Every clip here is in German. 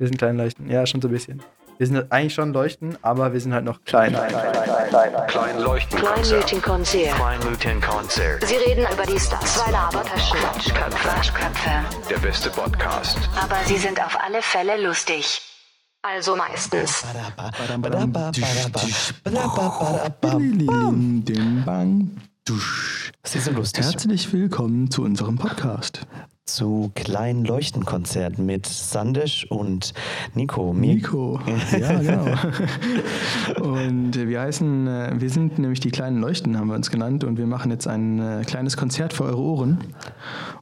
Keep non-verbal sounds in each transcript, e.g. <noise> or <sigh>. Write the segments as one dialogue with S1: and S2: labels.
S1: Wir sind klein leuchten. Ja, schon so ein bisschen. Wir sind eigentlich schon leuchten, aber wir sind halt noch klein. Klein, klein, klein,
S2: klein. Klein leuchten
S3: Kleinleuchtenkonzert.
S2: Kleinleuchtenkonzert.
S3: Sie reden über die Stars. Zwei Labertaschen. Quatschköpfe. Quatschköpfe.
S2: Der beste Podcast.
S3: Aber sie sind auf alle Fälle lustig. Also meistens.
S4: Sie sind lustig.
S1: Herzlich willkommen zu unserem Podcast.
S4: Zu kleinen Leuchtenkonzerten mit Sandesh und Nico. Mir-
S1: Nico. Ja, <laughs> genau. Und äh, wir heißen, äh, wir sind nämlich die kleinen Leuchten, haben wir uns genannt. Und wir machen jetzt ein äh, kleines Konzert für eure Ohren.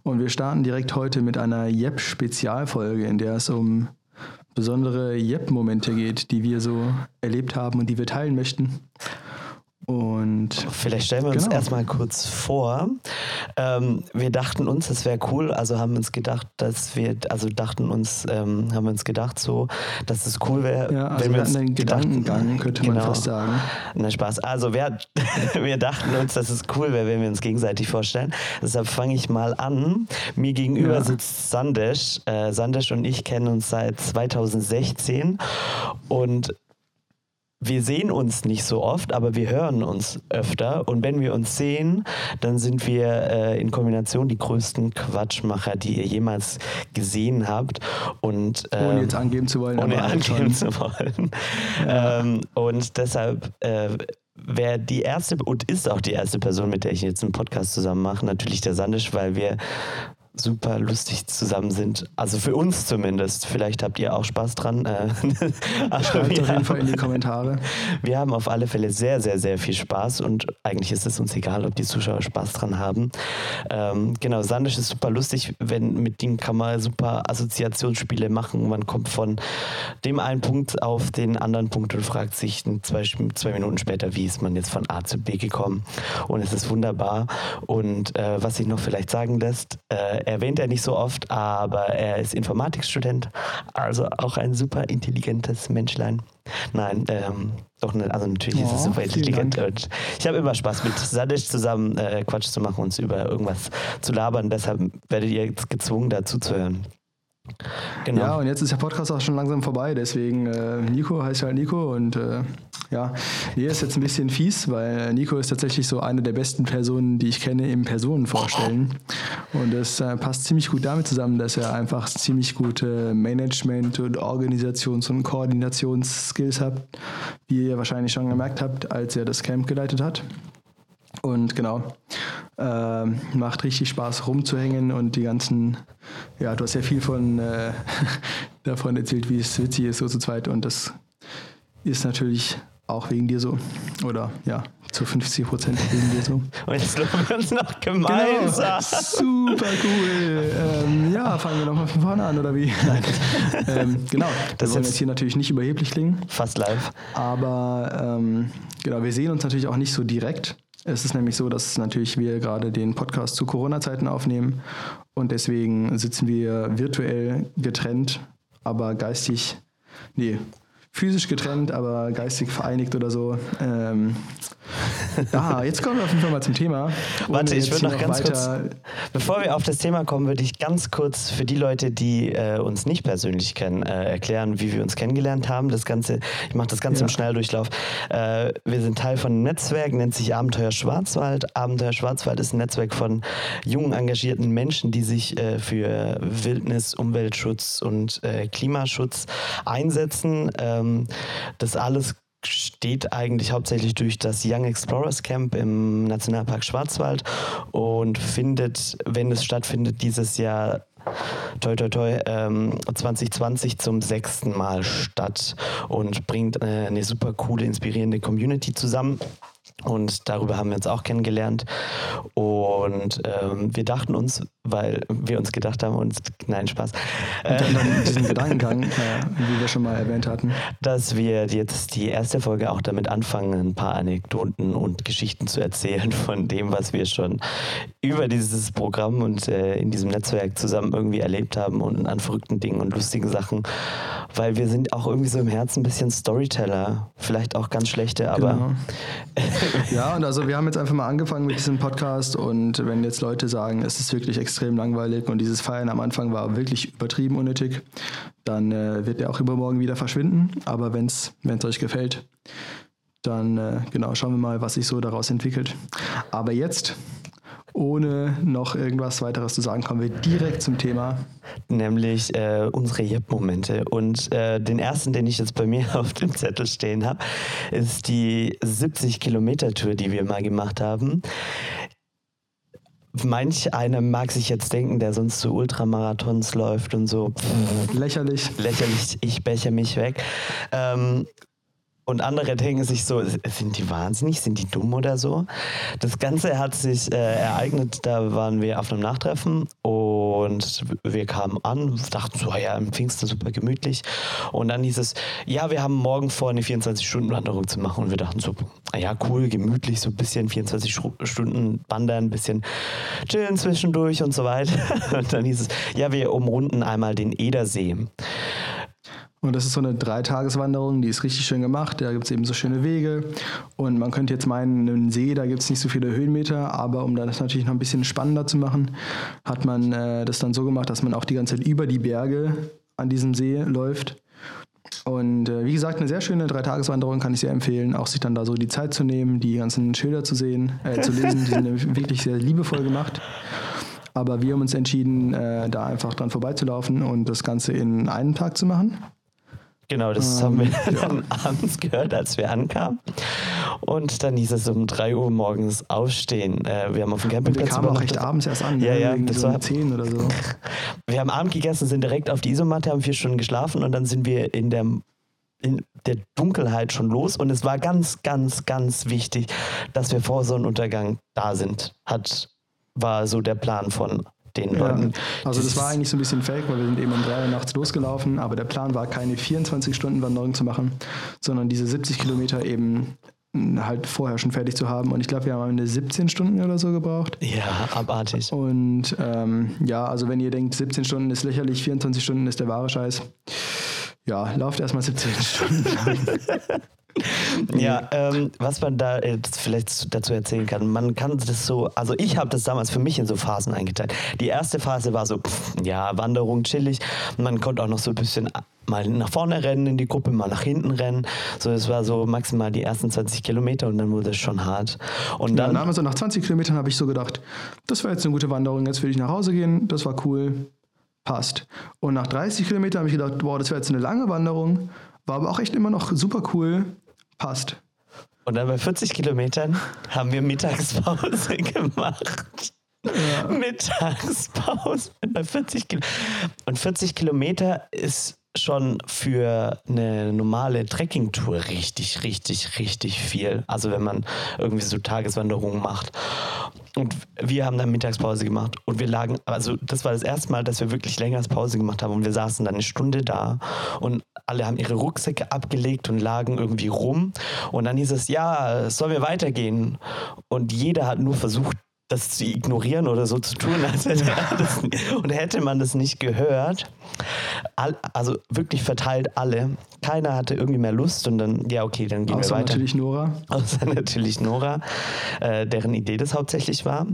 S1: Und wir starten direkt heute mit einer Jep-Spezialfolge, in der es um besondere Jep-Momente geht, die wir so erlebt haben und die wir teilen möchten. Und
S4: Vielleicht stellen wir uns
S1: Genau.
S4: erstmal kurz vor. Ähm, wir dachten uns, das wäre cool, also haben uns gedacht, dass wir, also dachten uns, ähm, haben uns gedacht so, dass es cool wäre,
S1: ja, also
S4: wenn
S1: wir
S4: uns gedacht-
S1: Gedankengang, könnte man
S4: Genau.
S1: fast sagen.
S4: Na Spaß. Also wir, <laughs> wir dachten uns, dass es cool wäre, wenn wir uns gegenseitig vorstellen. Deshalb fange ich mal an. Mir gegenüber
S1: Ja.
S4: sitzt Sandesh. Äh, Sandesh und ich kennen uns seit 2016 und wir sehen uns nicht so oft, aber wir hören uns öfter. Und wenn wir uns sehen, dann sind wir äh, in Kombination die größten Quatschmacher, die ihr jemals gesehen habt. Und,
S1: Ohne
S4: ähm,
S1: jetzt angeben zu wollen,
S4: ohne
S1: halt
S4: angeben zu wollen. Ähm, und deshalb äh, wäre die erste und ist auch die erste Person, mit der ich jetzt einen Podcast zusammen mache, natürlich der Sandisch, weil wir super lustig zusammen sind. Also für uns zumindest. Vielleicht habt ihr auch Spaß dran. Äh, <laughs>
S1: Schreibt auf jeden Fall in die Kommentare.
S4: wir haben auf alle Fälle sehr, sehr, sehr viel Spaß und eigentlich ist es uns egal, ob die Zuschauer Spaß dran haben. Ähm, genau, Sandisch ist super lustig, wenn mit ihm kann man super Assoziationsspiele machen. Man kommt von dem einen Punkt auf den anderen Punkt und fragt sich zwei, zwei Minuten später, wie ist man jetzt von A zu B gekommen. Und es ist wunderbar. Und äh, was sich noch vielleicht sagen lässt, äh, erwähnt er nicht so oft, aber er ist Informatikstudent, also auch ein super intelligentes Menschlein. Nein, ähm, doch, ne, also natürlich ist
S1: Oh,
S4: es super
S1: vielen
S4: intelligent. Und ich habe immer Spaß mit Sadisch zusammen äh, Quatsch zu machen, uns über irgendwas zu labern. Deshalb werdet ihr jetzt gezwungen, dazu zu hören. Genau.
S1: Ja, und jetzt ist der Podcast auch schon langsam vorbei, deswegen äh, Nico heißt halt Nico und äh, ja, nee, ist jetzt ein bisschen fies, weil Nico ist tatsächlich so eine der besten Personen, die ich kenne im Personenvorstellen und das äh, passt ziemlich gut damit zusammen, dass er einfach ziemlich gute Management- und Organisations- und Koordinationsskills hat, wie ihr wahrscheinlich schon gemerkt habt, als er das Camp geleitet hat. Und genau, ähm, macht richtig Spaß rumzuhängen und die ganzen, ja, du hast ja viel von äh, <laughs> davon erzählt, wie es witzig ist, so zu zweit. Und das ist natürlich auch wegen dir so. Oder ja, zu 50 Prozent wegen dir so. <laughs>
S4: Und jetzt loben wir uns noch
S1: Genau.
S4: gemeinsam.
S1: Super cool. Ähm, ja, fangen wir nochmal von vorne an, oder wie? <laughs> Nein. ähm, genau,
S4: Das
S1: soll jetzt hier natürlich nicht überheblich klingen.
S4: Fast live.
S1: Aber ähm, genau, wir sehen uns natürlich auch nicht so direkt. Es ist nämlich so, dass natürlich wir gerade den Podcast zu Corona-Zeiten aufnehmen und deswegen sitzen wir virtuell getrennt, aber geistig, nee, physisch getrennt, aber geistig vereinigt oder so. Ähm, ja, jetzt kommen wir auf jeden Fall mal zum Thema.
S4: Warte, ich würde noch ganz kurz, bevor wir auf das Thema kommen, würde ich ganz kurz für die Leute, die äh, uns nicht persönlich kennen, äh, erklären, wie wir uns kennengelernt haben. Das Ganze, ich mache das Ganze
S1: Ja.
S4: im Schnelldurchlauf. Äh, wir sind Teil von einem Netzwerk, nennt sich Abenteuer Schwarzwald. Abenteuer Schwarzwald ist ein Netzwerk von jungen, engagierten Menschen, die sich äh, für Wildnis, Umweltschutz und äh, Klimaschutz einsetzen. Ähm, das alles steht eigentlich hauptsächlich durch das Young Explorers Camp im Nationalpark Schwarzwald und findet, wenn es stattfindet, dieses Jahr toi toi toi ähm, 2020 zum sechsten Mal statt und bringt äh, eine super coole, inspirierende Community zusammen. Und darüber haben wir uns auch kennengelernt. Und ähm, wir dachten uns, weil wir uns gedacht haben, uns, nein, Spaß, äh,
S1: Und dann, dann diesen <laughs> Gedankengang, äh, wie wir schon mal erwähnt hatten.
S4: dass wir jetzt die erste Folge auch damit anfangen, ein paar Anekdoten und Geschichten zu erzählen von dem, was wir schon über dieses Programm und äh, in diesem Netzwerk zusammen irgendwie erlebt haben und an verrückten Dingen und lustigen Sachen, weil wir sind auch irgendwie so im Herzen ein bisschen Storyteller. Vielleicht auch ganz schlechte, aber
S1: Genau. Ja, und also wir haben jetzt einfach mal angefangen mit diesem Podcast und wenn jetzt Leute sagen, es ist wirklich extrem langweilig und dieses Feiern am Anfang war wirklich übertrieben unnötig, dann äh, wird der auch übermorgen wieder verschwinden. Aber wenn es euch gefällt, dann äh, genau, schauen wir mal, was sich so daraus entwickelt. Aber jetzt, ohne noch irgendwas weiteres zu sagen, kommen wir direkt zum Thema.
S4: nämlich äh, unsere Jip-Momente. Und äh, den ersten, den ich jetzt bei mir <laughs> auf dem Zettel stehen habe, ist die 70-Kilometer-Tour, die wir mal gemacht haben. Manch einer mag sich jetzt denken, der sonst so Ultramarathons läuft und so, pff,
S1: Lächerlich.
S4: lächerlich, ich becher mich weg. Ähm, und andere denken sich so, sind die wahnsinnig, sind die dumm oder so? Das Ganze hat sich äh, ereignet, da waren wir auf einem Nachtreffen und wir kamen an, dachten so, ja, im Pfingsten super gemütlich. Und dann hieß es, ja, wir haben morgen vor, eine 24-Stunden-Wanderung zu machen. Und wir dachten so, ja, cool, gemütlich, so ein bisschen 24 Schru- Stunden wandern, ein bisschen chillen zwischendurch und so weiter. <laughs> Und dann hieß es, ja, wir umrunden einmal den Edersee.
S1: Und das ist so eine Dreitageswanderung, die ist richtig schön gemacht. Da gibt es eben so schöne Wege. Und man könnte jetzt meinen, einen See, da gibt es nicht so viele Höhenmeter. Aber um das natürlich noch ein bisschen spannender zu machen, hat man äh, das dann so gemacht, dass man auch die ganze Zeit über die Berge an diesem See läuft. Und äh, wie gesagt, eine sehr schöne Dreitageswanderung kann ich sehr empfehlen, auch sich dann da so die Zeit zu nehmen, die ganzen Schilder zu sehen, äh, zu lesen. Die sind <laughs> wirklich sehr liebevoll gemacht. Aber wir haben uns entschieden, äh, da einfach dran vorbeizulaufen und das Ganze in einem Tag zu machen.
S4: Genau, das
S1: Ähm,
S4: haben wir
S1: ja.
S4: dann <laughs> abends gehört, als wir ankamen. Und dann hieß es um 3 Uhr morgens aufstehen. Äh, wir haben auf dem
S1: Und wir
S4: Campingplatz
S1: kamen auch recht abends erst an,
S4: Ja,
S1: ne?
S4: ja, das
S1: so um
S4: war-
S1: 10 oder so. <laughs>
S4: Wir haben Abend gegessen, sind direkt auf die Isomatte, haben vier Stunden geschlafen und dann sind wir in der, in der Dunkelheit schon los. Und es war ganz, ganz, ganz wichtig, dass wir vor Sonnenuntergang da sind. Hat, war so der Plan von den
S1: Ja.
S4: Leuten.
S1: Also das war eigentlich so ein bisschen fake, weil wir sind eben um 3 Uhr nachts losgelaufen, aber der Plan war keine 24-Stunden-Wanderung zu machen, sondern diese 70 Kilometer eben halt vorher schon fertig zu haben. Und ich glaube, wir haben eine 17 Stunden oder so gebraucht.
S4: Ja, abartig.
S1: Und ähm, ja, also wenn ihr denkt, 17 Stunden ist lächerlich, 24 Stunden ist der wahre Scheiß, ja, lauft erstmal 17 Stunden lang. <laughs> <laughs>
S4: Ja, ähm, was man da jetzt vielleicht dazu erzählen kann, man kann das so, also ich habe das damals für mich in so Phasen eingeteilt. Die erste Phase war so, pff, ja, Wanderung, chillig. Man konnte auch noch so ein bisschen mal nach vorne rennen in die Gruppe, mal nach hinten rennen. So, das war so maximal die ersten 20 Kilometer und dann wurde es schon hart. Und
S1: Ja,
S4: dann,
S1: dann haben wir so nach 20 Kilometern habe ich so gedacht, das war jetzt eine gute Wanderung, jetzt will ich nach Hause gehen, das war cool, passt. Und nach 30 Kilometern habe ich gedacht, wow, das wäre jetzt eine lange Wanderung, war aber auch echt immer noch super cool, passt.
S4: und dann bei 40 Kilometern haben wir Mittagspause <laughs> gemacht. Mittagspause bei 40 Kilometer. Und 40 Kilometer ist schon für eine normale Trekkingtour richtig, richtig, richtig viel. Also wenn man irgendwie so Tageswanderungen macht. Und wir haben dann Mittagspause gemacht und wir lagen, also das war das erste Mal, dass wir wirklich länger als Pause gemacht haben und wir saßen dann eine Stunde da und alle haben ihre Rucksäcke abgelegt und lagen irgendwie rum und dann hieß es, ja, sollen wir weitergehen? Und jeder hat nur versucht, das zu ignorieren oder so zu tun, <laughs> als hätte er das, und hätte man das nicht gehört. Also wirklich verteilt alle. Keiner hatte irgendwie mehr Lust und dann, ja, okay, dann gehen
S1: Außer
S4: wir weiter.
S1: natürlich Nora. <laughs>
S4: Außer natürlich Nora, äh, deren Idee das hauptsächlich war.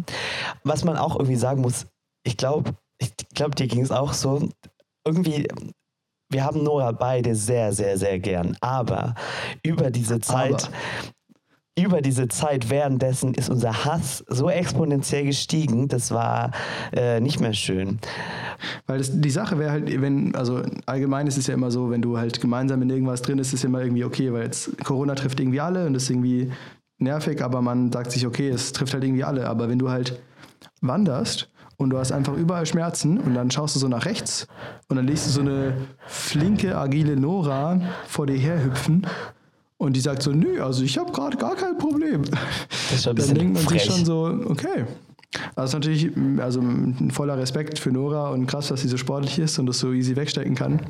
S4: Was man auch irgendwie sagen muss, ich glaube, ich glaube, dir ging es auch so. Irgendwie, wir haben Nora beide sehr, sehr, sehr gern. Aber über diese Zeit. Über diese Zeit währenddessen ist unser Hass so exponentiell gestiegen, das war äh, nicht mehr schön.
S1: Weil das, die Sache wäre halt, wenn, also allgemein ist es ja immer so, wenn du halt gemeinsam in irgendwas drin ist, ist es immer irgendwie okay, weil jetzt Corona trifft irgendwie alle und das ist irgendwie nervig, aber man sagt sich, okay, es trifft halt irgendwie alle. Aber wenn du halt wanderst und du hast einfach überall Schmerzen und dann schaust du so nach rechts und dann liest du so eine flinke, agile Nora vor dir herhüpfen und die sagt so, nö, also ich habe gerade gar kein Problem.
S4: Das ist ein
S1: Dann denkt man sich
S4: frech.
S1: schon so, okay. Also natürlich, also ein voller Respekt für Nora und krass, dass sie so sportlich ist und das so easy wegstecken kann.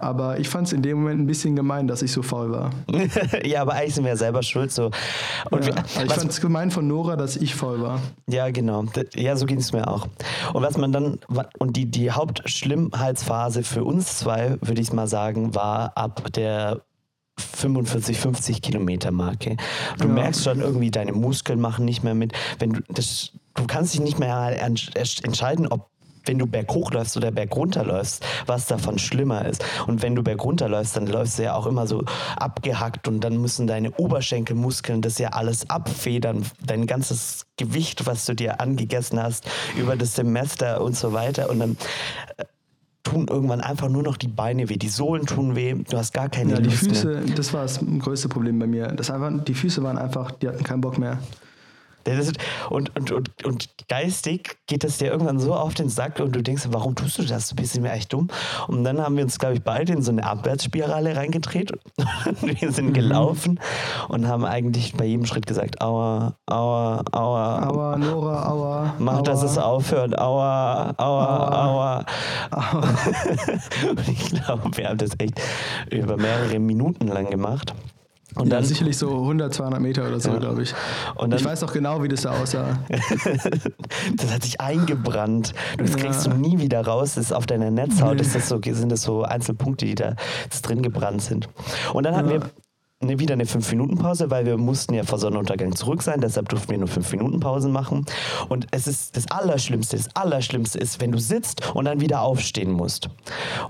S1: Aber ich fand es in dem Moment ein bisschen gemein, dass ich so faul war. <laughs>
S4: ja, aber eigentlich sind wir ja selber schuld. So. Und
S1: Ja,
S4: wir,
S1: ich fand es gemein von Nora, dass ich faul war.
S4: Ja, genau. Ja, so ging es mir auch. Und was man dann, und die, die Hauptschlimmheitsphase für uns zwei, würde ich mal sagen, war ab der 45, 50 Kilometer Marke. Du
S1: Ja.
S4: merkst schon irgendwie, deine Muskeln machen nicht mehr mit. Wenn du, das, du kannst dich nicht mehr ent- entscheiden, ob wenn du berghoch läufst oder bergunter läufst, was davon schlimmer ist. Und wenn du bergunter läufst, dann läufst du ja auch immer so abgehackt und dann müssen deine Oberschenkelmuskeln das ja alles abfedern, dein ganzes Gewicht, was du dir angegessen hast über das Semester und so weiter. Und dann äh, tun irgendwann einfach nur noch die Beine weh, die Sohlen tun weh, du hast gar keine
S1: Ja, die
S4: Lust mehr.
S1: Füße, das war das größte Problem bei mir. Das einfach, die Füße waren einfach, die hatten keinen Bock mehr.
S4: Und, und, und, und geistig geht das dir irgendwann so auf den Sack und du denkst, warum tust du das? Du bist mir echt dumm. Und dann haben wir uns, glaube ich, beide in so eine Abwärtsspirale reingedreht. <laughs> wir
S1: Mhm.
S4: sind gelaufen und haben eigentlich bei jedem Schritt gesagt, aua, aua, aua.
S1: Aua, Nora, aua.
S4: Mach,
S1: aua.
S4: dass es aufhört. Aua, aua, aua. <laughs> und ich glaube, wir haben das echt über mehrere Minuten lang gemacht. Und
S1: ja,
S4: dann,
S1: sicherlich so 100, 200 Meter oder so,
S4: Ja.
S1: glaube ich.
S4: Und dann-
S1: ich weiß auch genau, wie das da aussah. <laughs>
S4: das hat sich eingebrannt. Das
S1: Ja.
S4: kriegst du nie wieder raus. Das ist auf deiner Netzhaut ist das so, sind das so Einzelpunkte, die da drin gebrannt sind. Und dann hatten wir wieder eine 5-Minuten-Pause, weil wir mussten ja vor Sonnenuntergang zurück sein. Deshalb durften wir nur 5-Minuten-Pausen machen. Und es ist das Allerschlimmste, das Allerschlimmste ist, wenn du sitzt und dann wieder aufstehen musst.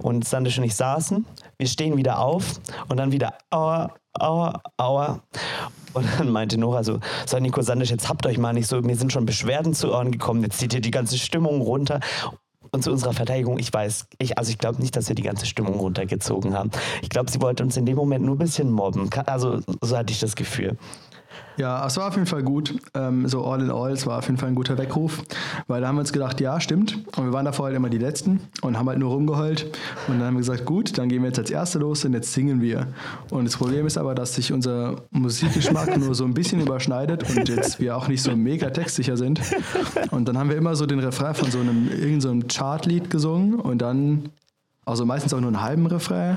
S4: Und Sandisch und ich saßen, wir stehen wieder auf und dann wieder aua, aua, aua. Und dann meinte Nora so, so Nico Sandisch, jetzt habt euch mal nicht so, mir sind schon Beschwerden zu Ohren gekommen, jetzt zieht ihr die ganze Stimmung runter. Und zu unserer Verteidigung, ich weiß, ich, also ich glaube nicht, dass wir die ganze Stimmung runtergezogen haben. Ich glaube, sie wollte uns in dem Moment nur ein bisschen mobben. Also so hatte ich das Gefühl.
S1: Ja, es war auf jeden Fall gut. Ähm, so all in all, es war auf jeden Fall ein guter Weckruf. Weil da haben wir uns gedacht, ja, stimmt. Und wir waren davor halt immer die Letzten und haben halt nur rumgeheult. Und dann haben wir gesagt, gut, dann gehen wir jetzt als Erste los und jetzt singen wir. Und das Problem ist aber, dass sich unser Musikgeschmack nur so ein bisschen überschneidet und jetzt wir auch nicht so mega textsicher sind. Und dann haben wir immer so den Refrain von so einem, irgend so Chartlied gesungen und dann, also meistens auch nur einen halben Refrain.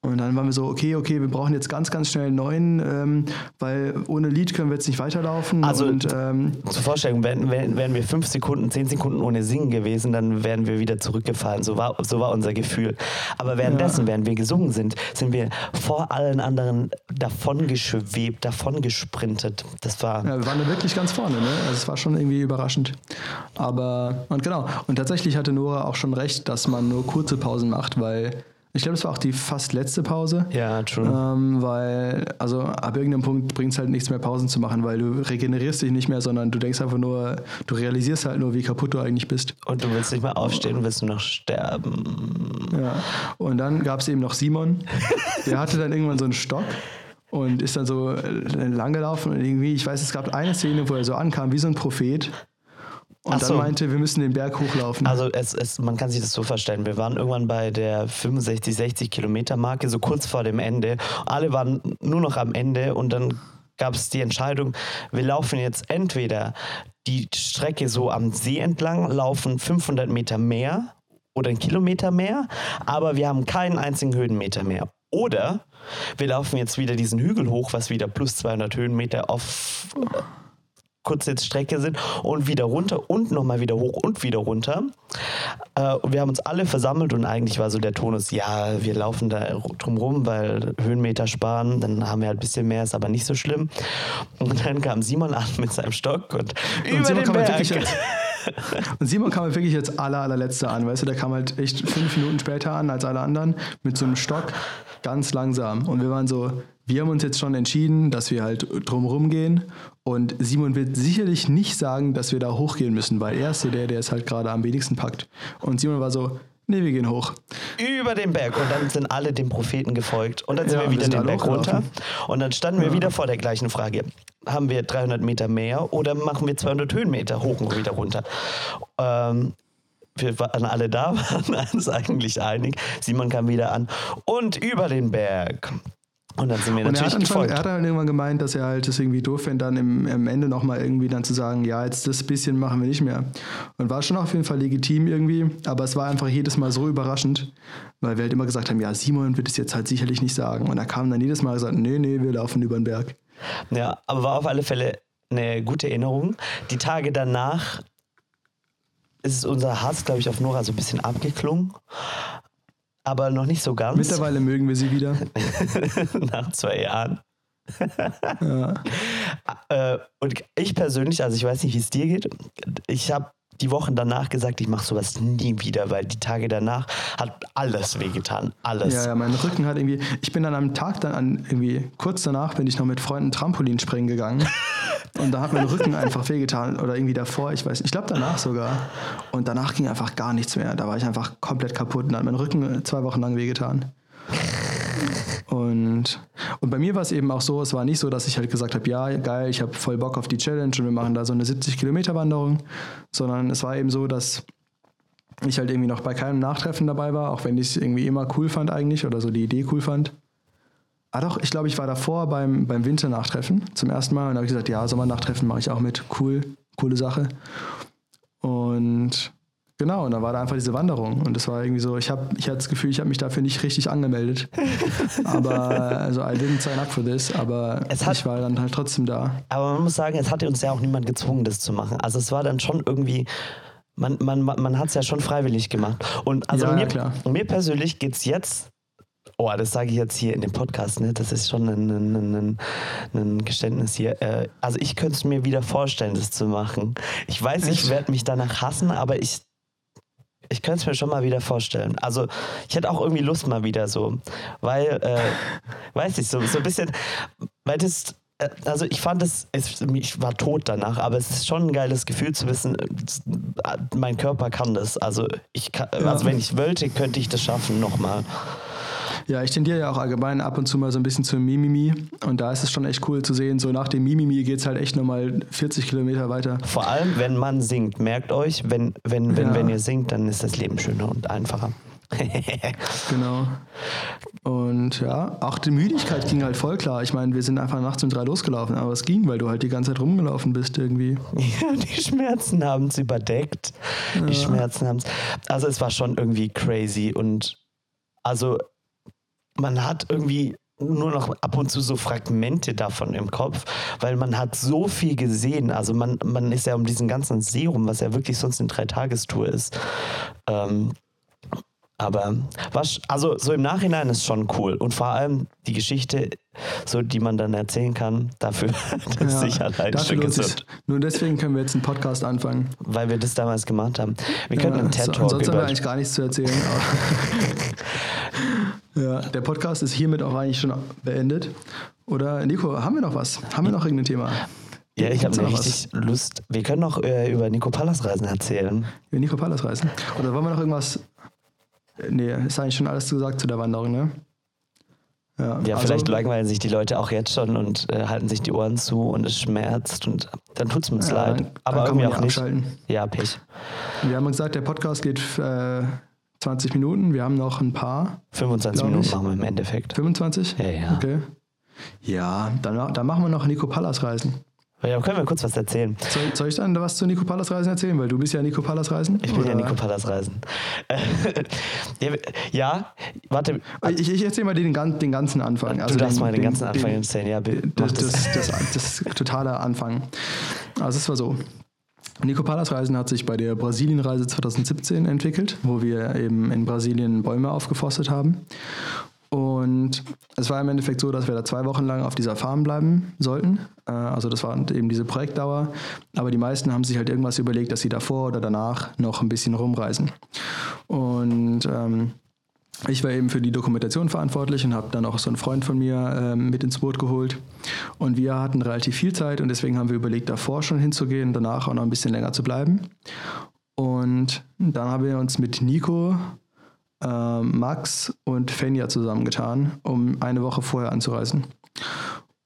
S1: Und dann waren wir so, okay, okay, wir brauchen jetzt ganz, ganz schnell einen neuen, ähm, weil ohne Lied können wir jetzt nicht weiterlaufen.
S4: Also-
S1: und ähm,
S4: Zur Vorstellung, wären, wären, wir fünf Sekunden, zehn Sekunden ohne Singen gewesen, dann wären wir wieder zurückgefallen. So war, so war unser Gefühl. Aber währenddessen, während wir gesungen sind, sind wir vor allen anderen davon geschwebt, davon gesprintet. Das war.
S1: ja, wir waren da wirklich ganz vorne, ne? Also es war schon irgendwie überraschend. Aber, und genau, und tatsächlich hatte Nora auch schon recht, dass man nur kurze Pausen macht, weil ich glaube, es war auch die fast letzte Pause.
S4: Ja, true.
S1: Ähm, weil, also ab irgendeinem Punkt bringt es halt nichts mehr, Pausen zu machen, weil du regenerierst dich nicht mehr, sondern du denkst einfach nur, du realisierst halt nur, wie kaputt du eigentlich bist.
S4: Und du willst nicht mehr aufstehen und willst nur noch sterben.
S1: Ja. Und dann gab es eben noch Simon, der hatte dann irgendwann so einen Stock und ist dann so äh, lang gelaufen und irgendwie, ich weiß, es gab eine Szene, wo er so ankam, wie so ein Prophet und
S4: Ach
S1: dann
S4: so.
S1: meinte, wir müssen den Berg hochlaufen.
S4: Also es, es, man kann sich das so vorstellen, wir waren irgendwann bei der 65, 60 Kilometer Marke, so kurz vor dem Ende. Alle waren nur noch am Ende und dann gab es die Entscheidung, wir laufen jetzt entweder die Strecke so am See entlang, laufen 500 Meter mehr oder einen Kilometer mehr, aber wir haben keinen einzigen Höhenmeter mehr. Oder wir laufen jetzt wieder diesen Hügel hoch, was wieder plus 200 Höhenmeter auf kurze Strecke sind und wieder runter und nochmal wieder hoch und wieder runter. Äh, und wir haben uns alle versammelt und eigentlich war so der Tonus, ja, wir laufen da drum rum, weil Höhenmeter sparen, dann haben wir halt ein bisschen mehr, ist aber nicht so schlimm. Und dann kam Simon an mit seinem Stock und, über
S1: Simon
S4: den
S1: halt
S4: Berg.
S1: Und Simon kam halt wirklich als aller, allerletzter an, weißt du, der kam halt echt fünf Minuten später an als alle anderen mit so einem Stock, ganz langsam. Und wir waren so, wir haben uns jetzt schon entschieden, dass wir halt drumherum gehen. Und Simon wird sicherlich nicht sagen, dass wir da hochgehen müssen, weil er ist so der, der es halt gerade am wenigsten packt. Und Simon war so, nee, wir gehen hoch.
S4: über den Berg und dann sind alle dem Propheten gefolgt und dann sind
S1: Ja,
S4: wir
S1: wir
S4: wieder
S1: sind
S4: den Berg runter und dann standen wir wieder vor der gleichen Frage. Haben wir 300 Meter mehr oder machen wir 200 Höhenmeter hoch und wieder runter? Ähm, wir waren alle da, <laughs> waren uns eigentlich einig. Simon kam wieder an und über den Berg. Und dann sind wir
S1: Und er
S4: natürlich
S1: dann schon,
S4: gefolgt.
S1: er hat dann irgendwann gemeint, dass er halt das irgendwie doof fände, dann im, am Ende nochmal irgendwie dann zu sagen, ja, jetzt das bisschen machen wir nicht mehr. Und war schon auf jeden Fall legitim irgendwie, aber es war einfach jedes Mal so überraschend, weil wir halt immer gesagt haben, ja, Simon wird es jetzt halt sicherlich nicht sagen. Und er kam dann jedes Mal und gesagt, nee, nee, wir laufen über den Berg.
S4: Ja, aber war auf alle Fälle eine gute Erinnerung. Die Tage danach ist unser Hass, glaube ich, auf Nora so ein bisschen abgeklungen. Aber noch nicht so ganz.
S1: Mittlerweile mögen wir sie wieder. <laughs>
S4: nach zwei Jahren. <laughs>
S1: Ja.
S4: Äh, und ich persönlich, also ich weiß nicht, wie es dir geht, ich habe die Wochen danach gesagt, ich mache sowas nie wieder, weil die Tage danach hat alles wehgetan. Alles.
S1: Ja, ja, mein Rücken hat irgendwie. Ich bin dann am Tag dann an irgendwie kurz danach bin ich noch mit Freunden Trampolin springen gegangen. <laughs> Und da hat mein Rücken einfach wehgetan. Oder irgendwie davor, ich weiß nicht. Ich glaube danach sogar. Und danach ging einfach gar nichts mehr. Da war ich einfach komplett kaputt und da hat mein Rücken zwei Wochen lang wehgetan. Und, und bei mir war es eben auch so, es war nicht so, dass ich halt gesagt habe, ja, geil, ich habe voll Bock auf die Challenge und wir machen da so eine 70 Kilometer Wanderung, sondern es war eben so, dass ich halt irgendwie noch bei keinem Nachtreffen dabei war, auch wenn ich es irgendwie immer cool fand eigentlich oder so die Idee cool fand. Ah doch, ich glaube, ich war davor beim, beim Winternachttreffen zum ersten Mal und habe gesagt, ja, Sommernachttreffen mache ich auch mit. Cool, coole Sache. Und genau, und dann war da einfach diese Wanderung und das war irgendwie so, ich habe ich hatte das Gefühl, ich habe mich dafür nicht richtig angemeldet. <laughs> aber, also I didn't sign up for this, aber
S4: Es hat-
S1: ich war dann halt trotzdem da.
S4: Aber man muss sagen, es hatte uns ja auch niemand gezwungen, das zu machen. Also es war dann schon irgendwie, man, man, man hat es ja schon freiwillig gemacht. Und also
S1: Ja,
S4: mir,
S1: ja, klar.
S4: mir persönlich geht es jetzt, oh, das sage ich jetzt hier in dem Podcast, ne? das ist schon ein, ein, ein, ein Geständnis hier. Äh, also ich könnte es mir wieder vorstellen, das zu machen. Ich weiß, ich werde mich danach hassen, aber ich, ich könnte es mir schon mal wieder vorstellen. Also ich hätte auch irgendwie Lust mal wieder so, weil, äh, <laughs> weiß ich, so, so ein bisschen, weil das, äh, also ich fand es, es, ich war tot danach, aber es ist schon ein geiles Gefühl zu wissen, äh, mein Körper kann das. Also ich kann, also wenn ich wollte, könnte ich das schaffen nochmal.
S1: Ja, ich tendiere ja auch allgemein ab und zu mal so ein bisschen zum Mimimi. Und da ist es schon echt cool zu sehen, so nach dem Mimimi geht es halt echt nochmal 40 Kilometer weiter.
S4: Vor allem, wenn man singt. Merkt euch, wenn, wenn, wenn,
S1: Ja.
S4: wenn ihr singt, dann ist das Leben schöner und einfacher. <laughs>
S1: Genau. Und ja, auch die Müdigkeit ging halt voll klar. Ich meine, wir sind einfach nachts um drei losgelaufen, aber es ging, weil du halt die ganze Zeit rumgelaufen bist irgendwie. <laughs>
S4: Ja, die Schmerzen haben es überdeckt. Die Schmerzen haben es. Also es war schon irgendwie crazy und also man hat irgendwie nur noch ab und zu so Fragmente davon im Kopf, weil man hat so viel gesehen. Also man, man ist ja um diesen ganzen See rum, was ja wirklich sonst eine Dreitagestour ist. Ähm, aber was, also so im Nachhinein ist schon cool. Und vor allem die Geschichte, so die man dann erzählen kann, dafür, <laughs> das ist sich allein
S1: dafür lohnt
S4: gesund.
S1: sich. Nur deswegen können wir jetzt einen Podcast anfangen.
S4: Weil wir das damals gemacht haben. Wir können einen
S1: Ja, so-
S4: TED-Talk
S1: Sonst haben wir eigentlich gar nichts zu erzählen. <laughs> ja, der Podcast ist hiermit auch eigentlich schon beendet. Oder Nico, haben wir noch was? Haben wir noch irgendein Thema?
S4: Ja, ich habe
S1: noch was?
S4: richtig Lust. Wir können noch äh, über Nico Pallas Reisen erzählen.
S1: Wir Nico Palas reisen. Oder wollen wir noch irgendwas? Äh, Nee, ist eigentlich schon alles gesagt zu der Wanderung, ne?
S4: Ja,
S1: also-
S4: vielleicht langweilen sich die Leute auch jetzt schon und äh, halten sich die Ohren zu und es schmerzt und dann tut es uns
S1: Ja,
S4: leid.
S1: dann-
S4: Aber
S1: dann
S4: irgendwie auch
S1: ja
S4: nicht.
S1: abschalten.
S4: Ja, Pech.
S1: Wir haben gesagt, der Podcast geht äh, 20 Minuten. Wir haben noch ein paar.
S4: 25
S1: Glaub
S4: Minuten
S1: ich.
S4: machen wir im Endeffekt.
S1: 25?
S4: Ja, ja.
S1: Okay. Ja, dann, dann machen wir noch Nico Pallas Reisen.
S4: Ja, können wir kurz was erzählen?
S1: Soll, soll ich dann was zu Nico Pallas Reisen erzählen? Weil du bist ja Nico Pallas Reisen.
S4: Ich bin ja
S1: Oder-
S4: Nico Pallas Reisen. <laughs> ja, ja, warte.
S1: Ich, ich erzähle mal den, den ganzen Anfang.
S4: du darfst
S1: den,
S4: mal den, ganzen
S1: den,
S4: Anfang
S1: den,
S4: erzählen. Ja,
S1: das,
S4: das.
S1: das, das, das totale Anfang. Also es war so. Nico Palas Reisen hat sich bei der Brasilienreise 2017 entwickelt, wo wir eben in Brasilien Bäume aufgeforstet haben. Und es war im Endeffekt so, dass wir da zwei Wochen lang auf dieser Farm bleiben sollten. Äh, Also das war eben diese Projektdauer. Aber die meisten haben sich halt irgendwas überlegt, dass sie davor oder danach noch ein bisschen rumreisen. Und ähm, ich war eben für die Dokumentation verantwortlich und habe dann auch so einen Freund von mir ähm, mit ins Boot geholt. Und wir hatten relativ viel Zeit und deswegen haben wir überlegt, davor schon hinzugehen, danach auch noch ein bisschen länger zu bleiben. Und dann haben wir uns mit Nico, ähm, Max und Fenja zusammengetan, um eine Woche vorher anzureisen.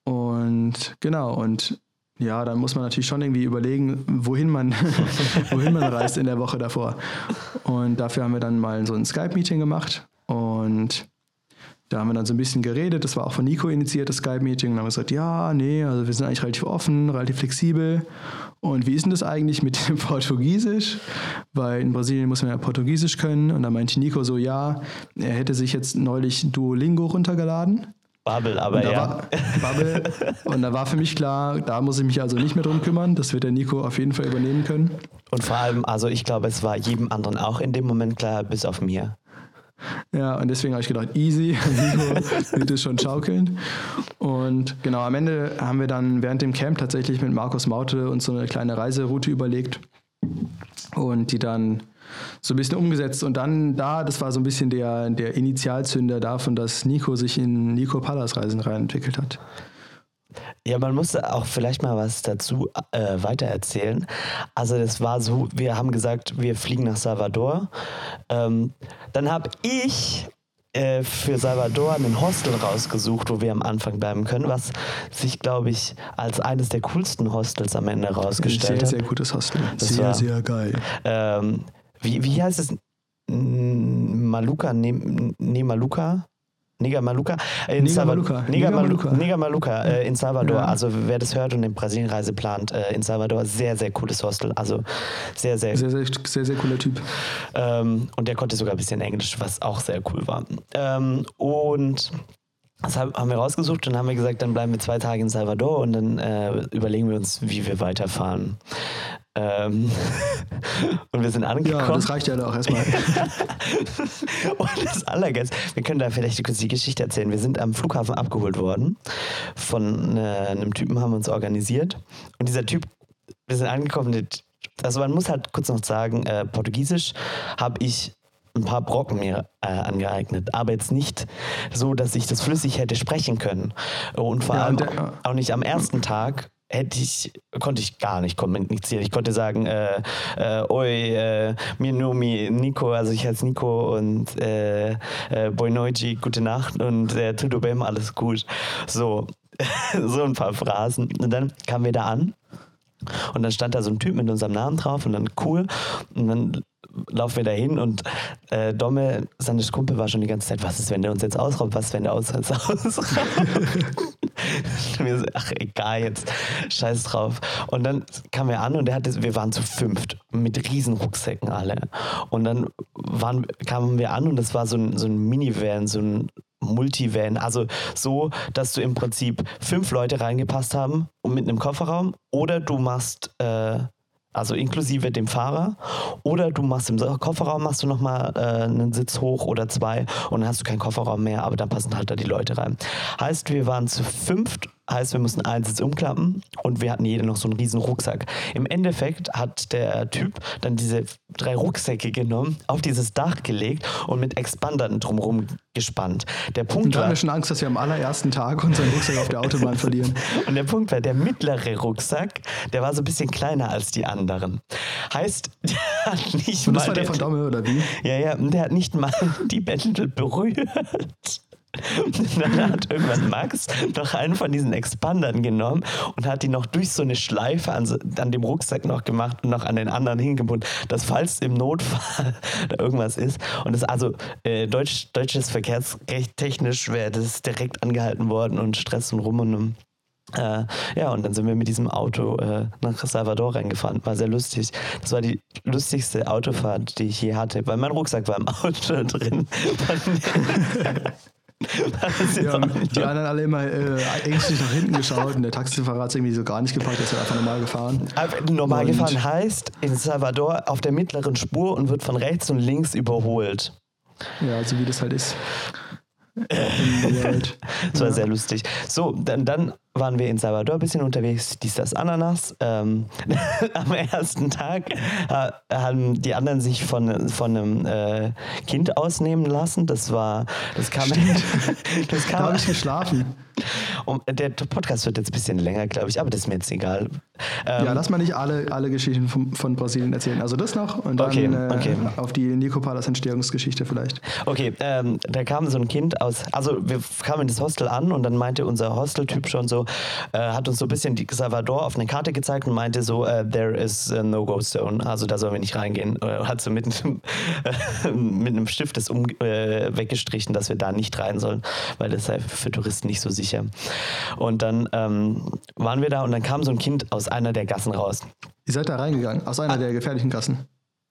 S1: Und genau, und ja, dann muss man natürlich schon irgendwie überlegen, wohin man, <laughs> wohin man reist in der Woche davor. Und dafür haben wir dann mal so ein Skype-Meeting gemacht. Und da haben wir dann so ein bisschen geredet, das war auch von Nico initiiert, das Skype-Meeting, und dann haben wir gesagt, ja, nee, also wir sind eigentlich relativ offen, relativ flexibel. Und wie ist denn das eigentlich mit dem <laughs> Portugiesisch? Weil in Brasilien muss man ja Portugiesisch können. Und dann meinte Nico so, ja, er hätte sich jetzt neulich Duolingo runtergeladen.
S4: Babbel, aber
S1: da,
S4: ja.
S1: war, Bubble, und da war für mich klar, da muss ich mich also nicht mehr drum kümmern. Das wird der Nico auf jeden Fall übernehmen können.
S4: Und vor allem, also ich glaube, es war jedem anderen auch in dem Moment klar, bis auf mir.
S1: Ja, und deswegen habe ich gedacht, easy, Nico wird es schon schaukeln. Und genau, am Ende haben wir dann während dem Camp tatsächlich mit Markus Maute uns so eine kleine Reiseroute überlegt und die dann so ein bisschen umgesetzt. Und dann da, das war so ein bisschen der, der Initialzünder davon, dass Nico sich in Nico Pallas Reisen rein entwickelt hat.
S4: Ja, man musste auch vielleicht mal was dazu äh, weitererzählen. Also das war so, wir haben gesagt, wir fliegen nach Salvador. Ähm, dann habe ich äh, für Salvador ein Hostel rausgesucht, wo wir am Anfang bleiben können, was sich, glaube ich, als eines der coolsten Hostels am Ende herausgestellt
S1: Sehr,
S4: hat.
S1: sehr gutes Hostel.
S4: Das
S1: sehr,
S4: war-
S1: sehr geil.
S4: Ähm, wie, wie heißt es? Maluka? Ne, ne Maluka? Nega Maluka? Äh, in
S1: Nega
S4: Salva-
S1: Maluka.
S4: Nega
S1: Nega
S4: äh, in Salvador.
S1: Ja.
S4: Also wer das hört und in Brasilienreise plant, äh, in Salvador, sehr, sehr cooles Hostel. Also sehr, sehr,
S1: Sehr, sehr, sehr, sehr cooler Typ.
S4: ähm, und der konnte sogar ein bisschen Englisch, was auch sehr cool war. Ähm, und das haben haben wir rausgesucht und haben wir gesagt, dann bleiben wir zwei Tage in Salvador und dann äh, überlegen wir uns, wie wir weiterfahren. Ähm, <laughs> und wir sind angekommen.
S1: Ja, das reicht ja auch erstmal. <laughs>
S4: Und das Allergeilste, wir können da vielleicht kurz die Geschichte erzählen. Wir sind am Flughafen abgeholt worden. Von äh, einem Typen haben wir uns organisiert. Und dieser Typ, wir sind angekommen, also man muss halt kurz noch sagen, äh, Portugiesisch habe ich ein paar Brocken mir äh, angeeignet, aber jetzt nicht so, dass ich das flüssig hätte sprechen können. Und vor
S1: Ja,
S4: allem
S1: der-
S4: auch nicht am ersten Tag hätte ich, konnte ich gar nicht kommunizieren. Ich konnte sagen, äh, äh, oi, äh, mir Nomi, Nico, also ich heiße Nico und äh, äh, Boy Noiji, gute Nacht und äh, tudo bem, alles gut. So, <laughs> so ein paar Phrasen. Und dann kamen wir da an und dann stand da so ein Typ mit unserem Namen drauf und dann cool. Und dann laufen wir da hin und äh, Domme, Sandes Kumpel, war schon die ganze Zeit, was ist, wenn der uns jetzt ausraubt, was, wenn der uns jetzt <laughs> ausraubt? <laughs> so, ach, egal jetzt, scheiß drauf. Und dann kamen wir an und der hatte, wir waren zu fünft mit riesen Rucksäcken alle. Und dann waren, kamen wir an und das war so ein, so ein Minivan, so ein Multivan, also so, dass du im Prinzip fünf Leute reingepasst haben und mit einem Kofferraum oder du machst äh, also inklusive dem Fahrer. Oder du machst im Kofferraum machst du nochmal äh, einen Sitz hoch oder zwei und dann hast du keinen Kofferraum mehr, aber dann passen halt da die Leute rein. Heißt, wir waren zu fünft, heißt, wir mussten einen Sitz umklappen und wir hatten jeder noch so einen riesen Rucksack. Im Endeffekt hat der Typ dann diese drei Rucksäcke genommen, auf dieses Dach gelegt und mit Expandern drumherum gespannt. Der
S1: Und
S4: Punkt
S1: da haben
S4: war,
S1: wir schon Angst, dass wir am allerersten Tag unseren Rucksack auf der Autobahn verlieren. <laughs>
S4: und der Punkt war, der mittlere Rucksack, der war so ein bisschen kleiner als die anderen. Heißt, <laughs> der hat nicht
S1: Und
S4: mal
S1: das war der
S4: den-
S1: von Domme, oder wie?
S4: ja, ja, und der hat nicht mal <laughs> die Bändel berührt. <laughs> Dann hat irgendwann Max noch einen von diesen Expandern genommen und hat die noch durch so eine Schleife an, so- an dem Rucksack noch gemacht und noch an den anderen hingebunden, dass falls im Notfall <laughs> da irgendwas ist. Und das also äh, Deutsch, deutsches Verkehrsrecht technisch wäre das direkt angehalten worden und Stress und rum und. Äh, ja, und dann sind wir mit diesem Auto äh, nach Salvador reingefahren. War sehr lustig. Das war die lustigste Autofahrt, die ich je hatte, weil mein Rucksack war im <laughs> Auto drin.
S1: Ja, die anderen alle immer äh, ängstlich nach hinten geschaut und der Taxifahrer hat es irgendwie so gar nicht gepackt, der ist halt einfach normal gefahren.
S4: Aber Normal
S1: Und-
S4: gefahren heißt in Salvador auf der mittleren Spur und wird von rechts und links überholt.
S1: Ja, so wie das halt ist. <laughs>
S4: Das war sehr lustig. So, dann, dann waren wir in Salvador ein bisschen unterwegs, dies, das, Ananas. Ähm, <laughs> am ersten Tag ha- haben die anderen sich von, von einem äh, Kind ausnehmen lassen. Das war, das kam, <laughs> das
S1: Da
S4: kam
S1: habe ich geschlafen.
S4: Um, der Podcast wird jetzt ein bisschen länger, glaube ich, aber das ist mir jetzt egal. Ähm,
S1: ja, lass mal nicht alle, alle Geschichten von, von Brasilien erzählen. Also das noch und dann
S4: Okay,
S1: äh,
S4: okay.
S1: auf die Nico Palas Entstehungsgeschichte vielleicht.
S4: Okay, ähm, da kam so ein Kind aus, also wir kamen in das Hostel an und dann meinte unser Hosteltyp schon so, äh, hat uns so ein bisschen die Salvador auf eine Karte gezeigt und meinte so, äh, there is a no-go zone, also da sollen wir nicht reingehen. Äh, hat so mit, einem, <laughs> mit einem Stift das um, äh, weggestrichen, dass wir da nicht rein sollen, weil das sei für Touristen nicht so sicher. Und dann ähm, waren wir da und dann kam so ein Kind aus einer der Gassen raus.
S1: Ihr seid da reingegangen, aus
S4: Ah.
S1: einer der gefährlichen Gassen.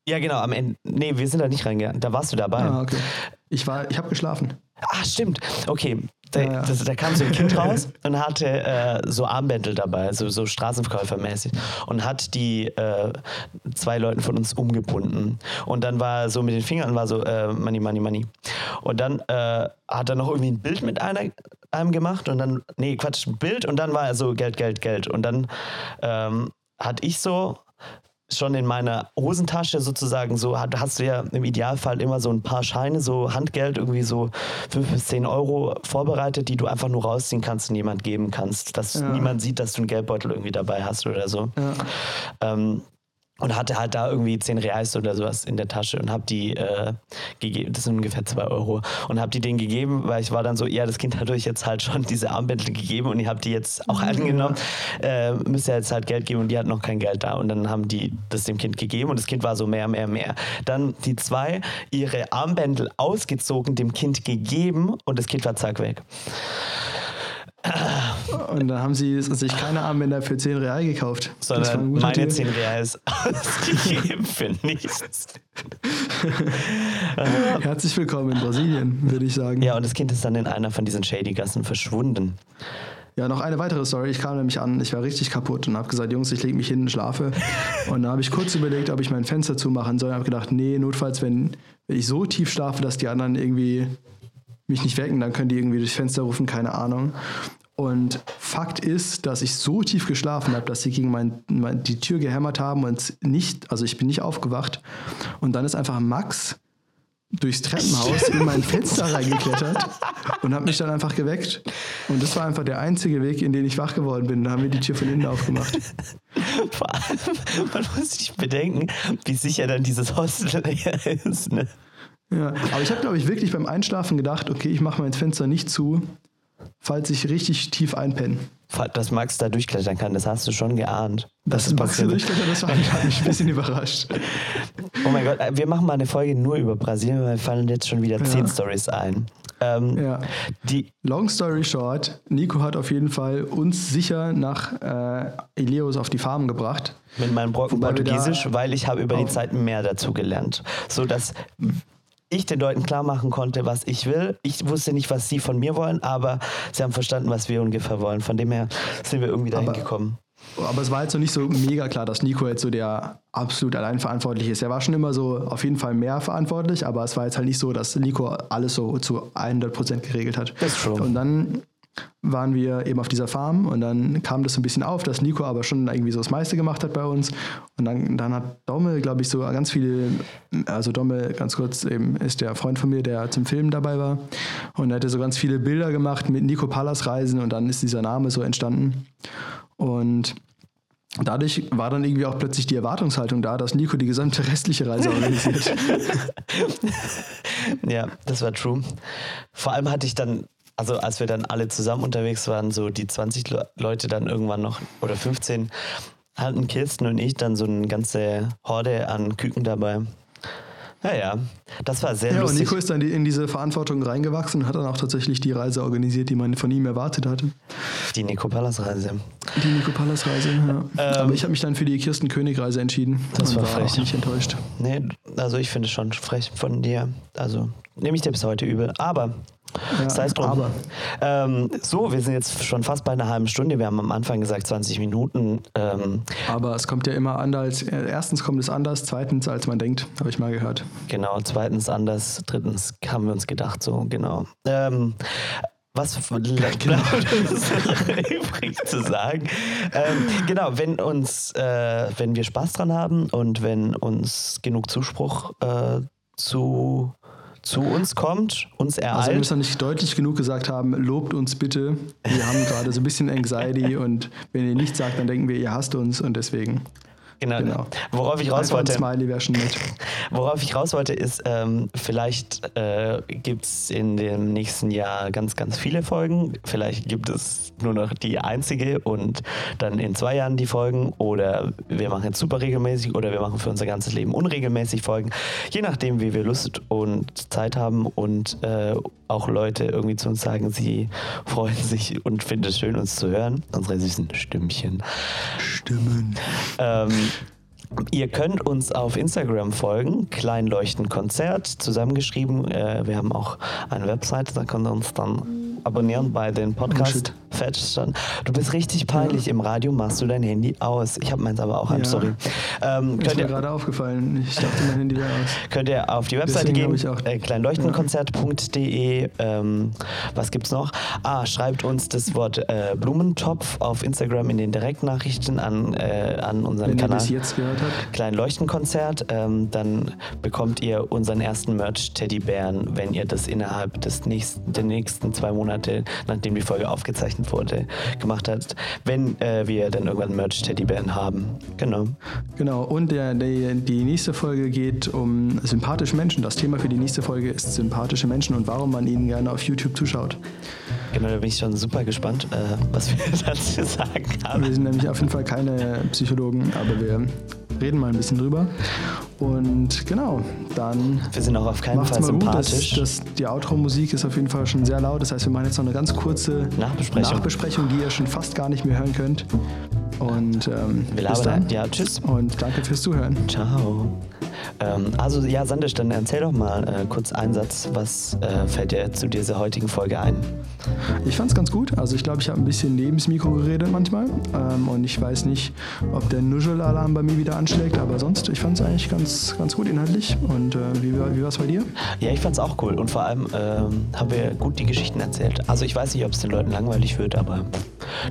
S4: Ja, genau, am Ende. Nee, wir sind da nicht reingegangen. Da warst du dabei.
S1: Ah, okay. Ich war, ich habe geschlafen.
S4: Ah, stimmt. Okay. Da,
S1: Ja, ja.
S4: Das, da kam so ein Kind raus <laughs> und hatte äh, so Armbändel dabei, so, so Straßenverkäufermäßig. Und hat die äh, zwei Leuten von uns umgebunden. Und dann war er so mit den Fingern und war so, äh, Money, Money, Money. Und dann äh, hat er noch irgendwie ein Bild mit einer, einem gemacht und dann, nee, Quatsch, Bild und dann war er so Geld, Geld, Geld. Und dann ähm, hatte ich so schon in meiner Hosentasche sozusagen so, hat- hast du ja im Idealfall immer so ein paar Scheine, so Handgeld, irgendwie so 5 bis 10 Euro vorbereitet, die du einfach nur rausziehen kannst und jemand geben kannst, dass
S1: Ja.
S4: niemand sieht, dass du einen Geldbeutel irgendwie dabei hast oder so.
S1: Ja.
S4: Ähm, und hatte halt da irgendwie 10 Reais oder sowas in der Tasche und hab die äh, gegeben, das sind ungefähr 2 Euro, und hab die denen gegeben, weil ich war dann so, ja, das Kind hat euch jetzt halt schon diese Armbändel gegeben und ihr habt die jetzt auch angenommen, äh, müsst ihr jetzt halt Geld geben und die hat noch kein Geld da und dann haben die das dem Kind gegeben und das Kind war so mehr, mehr, mehr. Dann die zwei ihre Armbändel ausgezogen, dem Kind gegeben und das Kind war zack weg.
S1: Und dann haben sie sich keine Armbänder für 10 Real gekauft.
S4: Sondern meine
S1: Deal.
S4: 10 Reais ausgegeben für nichts. <laughs>
S1: Herzlich willkommen in Brasilien, würde ich sagen.
S4: Ja, und das Kind ist dann in einer von diesen Shady-Gassen verschwunden.
S1: Ja, noch eine weitere Story. Ich kam nämlich an, ich war richtig kaputt und habe gesagt, Jungs, ich lege mich hin und schlafe. Und da habe ich kurz überlegt, ob ich mein Fenster zumachen soll. Und habe gedacht, nee, notfalls, wenn, wenn ich so tief schlafe, dass die anderen irgendwie mich nicht wecken, dann können die irgendwie durchs Fenster rufen, keine Ahnung. Und Fakt ist, dass ich so tief geschlafen habe, dass sie gegen mein, mein, die Tür gehämmert haben und nicht, also ich bin nicht aufgewacht. Und dann ist einfach Max durchs Treppenhaus in mein Fenster reingeklettert und hat mich dann einfach geweckt. Und das war einfach der einzige Weg, in den ich wach geworden bin. Da haben wir die Tür von innen aufgemacht. <laughs>
S4: Vor allem, man muss sich bedenken, wie sicher dann dieses Hostel hier ist. Ne?
S1: Ja, aber ich habe, glaube ich, wirklich beim Einschlafen gedacht, okay, ich mache mein Fenster nicht zu, falls ich richtig tief einpenne.
S4: Dass Max da durchklettern kann, das hast du schon geahnt.
S1: Das
S4: ist
S1: ist Max
S4: passiert.
S1: durchklettert, das war, mich ein bisschen <laughs> überrascht.
S4: Oh mein Gott, wir machen mal eine Folge nur über Brasilien, weil mir fallen jetzt schon wieder zehn Stories ein. Ähm,
S1: Ja.
S4: Die,
S1: Long story short, Nico hat auf jeden Fall uns sicher nach äh, Eleos auf die Farm gebracht.
S4: mit meinem Brocken
S1: wir da
S4: Portugiesisch, weil ich habe über die Zeit mehr dazu gelernt. So dass ich den Leuten klar machen konnte, was ich will. Ich wusste nicht, was sie von mir wollen, aber sie haben verstanden, was wir ungefähr wollen. Von dem her sind wir irgendwie dahin
S1: Aber-
S4: gekommen.
S1: Aber es war jetzt noch nicht so mega klar, dass Nico jetzt so der absolut allein verantwortlich ist. Er war schon immer so auf jeden Fall mehr verantwortlich, aber es war jetzt halt nicht so, dass Nico alles so zu 100% geregelt hat.
S4: Das ist true.
S1: Und dann waren wir eben auf dieser Farm und dann kam das so ein bisschen auf, dass Nico aber schon irgendwie so das meiste gemacht hat bei uns. Und dann, dann hat Domme, glaube ich, so ganz viele, also Domme, ganz kurz, eben ist der Freund von mir, der zum Filmen dabei war. Und er hatte so ganz viele Bilder gemacht mit Nico Pallas Reisen und dann ist dieser Name so entstanden. Und dadurch war dann irgendwie auch plötzlich die Erwartungshaltung da, dass Nico die gesamte restliche Reise organisiert. <laughs>
S4: Ja, das war true. Vor allem hatte ich dann, also als wir dann alle zusammen unterwegs waren, so die 20 Le Leute dann irgendwann noch oder 15, hatten Kirsten und ich dann so eine ganze Horde an Küken dabei. Naja, das war sehr
S1: ja, und
S4: lustig.
S1: Nico ist dann in diese Verantwortung reingewachsen und hat dann auch tatsächlich die Reise organisiert, die man von ihm erwartet hatte.
S4: Die Nico Pallas Reise.
S1: Die Nico Pallas Reise, ja. Aber ich habe mich dann für die Kirsten König Reise entschieden.
S4: Ähm, Das
S1: und
S4: war
S1: war
S4: frech.
S1: auch nicht enttäuscht.
S4: Nee, also ich finde es schon frech von dir. Also nehme ich dir bis heute übel. Aber
S1: Ja,
S4: sei es drum.
S1: aber.
S4: Ähm, so, wir sind jetzt schon fast bei einer halben Stunde. Wir haben am Anfang gesagt 20 Minuten. Ähm,
S1: Aber es kommt ja immer anders. äh, Erstens kommt es anders, zweitens als man denkt, habe ich mal gehört.
S4: Genau, zweitens anders, drittens haben wir uns gedacht, so, genau. Ähm, was <laughs> noch <laughs> übrig zu sagen? Ähm, genau, wenn uns, äh, wenn wir Spaß dran haben und wenn uns genug Zuspruch äh, zu zu uns kommt, uns
S1: Also wir
S4: ereilt.
S1: müssen nicht deutlich genug gesagt haben, lobt uns bitte. Wir haben gerade so ein bisschen Anxiety und wenn ihr nichts sagt, dann denken wir, ihr hasst uns und deswegen,
S4: genau.
S1: genau.
S4: Worauf ich raus wollte. <laughs> Worauf ich raus wollte, ist, ähm, vielleicht äh, gibt es in dem nächsten Jahr ganz, ganz viele Folgen. Vielleicht gibt es nur noch die einzige und dann in zwei Jahren die Folgen. Oder wir machen jetzt super regelmäßig oder wir machen für unser ganzes Leben unregelmäßig Folgen. Je nachdem, wie wir Lust und Zeit haben und äh, auch Leute irgendwie zu uns sagen, sie freuen sich und finden es schön, uns zu hören. Unsere süßen Stimmchen.
S1: Stimmen.
S4: Ähm, ihr könnt uns auf Instagram folgen, Kleinleuchtenkonzert, zusammengeschrieben. Äh, wir haben auch eine Website, da könnt ihr uns dann abonnieren bei den
S1: Oh,
S4: Fetch dann. Du bist richtig peinlich. Im Radio machst du dein Handy aus. Ich habe meins aber auch an,
S1: Ja.
S4: sorry. Ähm,
S1: Ist
S4: könnt,
S1: mir
S4: ihr,
S1: gerade aufgefallen. Ich dachte, mein Handy wäre aus.
S4: könnt ihr auf die Webseite
S1: Deswegen
S4: gehen, äh, kleinleuchtenkonzert.de. Ähm, was gibt's noch? Ah, schreibt uns das Wort äh, Blumentopf auf Instagram in den Direktnachrichten an, äh, an unseren
S1: Wenn ihr
S4: Kanal.
S1: bis jetzt gehört habt.
S4: kleinen Leuchtenkonzert. Ähm, dann bekommt ihr unseren ersten Merch-Teddybären, wenn ihr das innerhalb des nächsten, der nächsten zwei Monate, nachdem die Folge aufgezeichnet wurde, gemacht habt. Wenn äh, wir dann irgendwann Merch-Teddybären haben. Genau.
S1: Genau, und der, der, die nächste Folge geht um sympathische Menschen. Das Thema für die nächste Folge ist sympathische Menschen und warum man ihnen gerne auf YouTube zuschaut.
S4: Genau, da bin ich schon super gespannt, äh, was wir <laughs> dazu sagen haben.
S1: Wir sind nämlich auf jeden Fall keine Psychologen, aber wir reden mal ein bisschen drüber. Und genau, dann
S4: Wir sind auch auf keinen Fall
S1: mal gut. Das,
S4: sympathisch.
S1: das, die Outro-Musik ist auf jeden Fall schon sehr laut. Das heißt, wir machen jetzt noch eine ganz kurze
S4: Nachbesprechung.
S1: Nachbesprechung die ihr schon fast gar nicht mehr hören könnt. Und ähm,
S4: wir
S1: bis dann.
S4: Ja, tschüss.
S1: Und danke fürs Zuhören.
S4: Ciao. Ähm, also ja, Sandisch, dann erzähl doch mal äh, kurz einen Satz. Was äh, fällt dir zu dieser heutigen Folge ein?
S1: Ich fand es ganz gut. Also ich glaube, ich habe ein bisschen neben das Mikro geredet manchmal. Ähm, und ich weiß nicht, ob der Nuschel-Alarm bei mir wieder anschlägt. Aber sonst, ich fand es eigentlich ganz, ganz gut inhaltlich. Und äh, wie, war- wie war es bei dir?
S4: Ja, ich fand's auch cool und vor allem ähm, haben wir gut die Geschichten erzählt. Also ich weiß nicht, ob es den Leuten langweilig wird, aber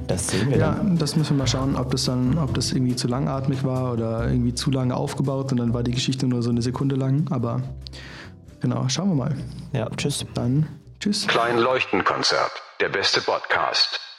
S4: das sehen wir
S1: Ja,
S4: dann.
S1: das müssen wir mal schauen, ob das dann, ob das irgendwie zu langatmig war oder irgendwie zu lange aufgebaut und dann war die Geschichte nur so eine Sekunde lang. Aber genau, schauen wir mal.
S4: Ja, tschüss.
S1: Dann tschüss.
S2: Klein Leuchtenkonzert. Der beste Podcast.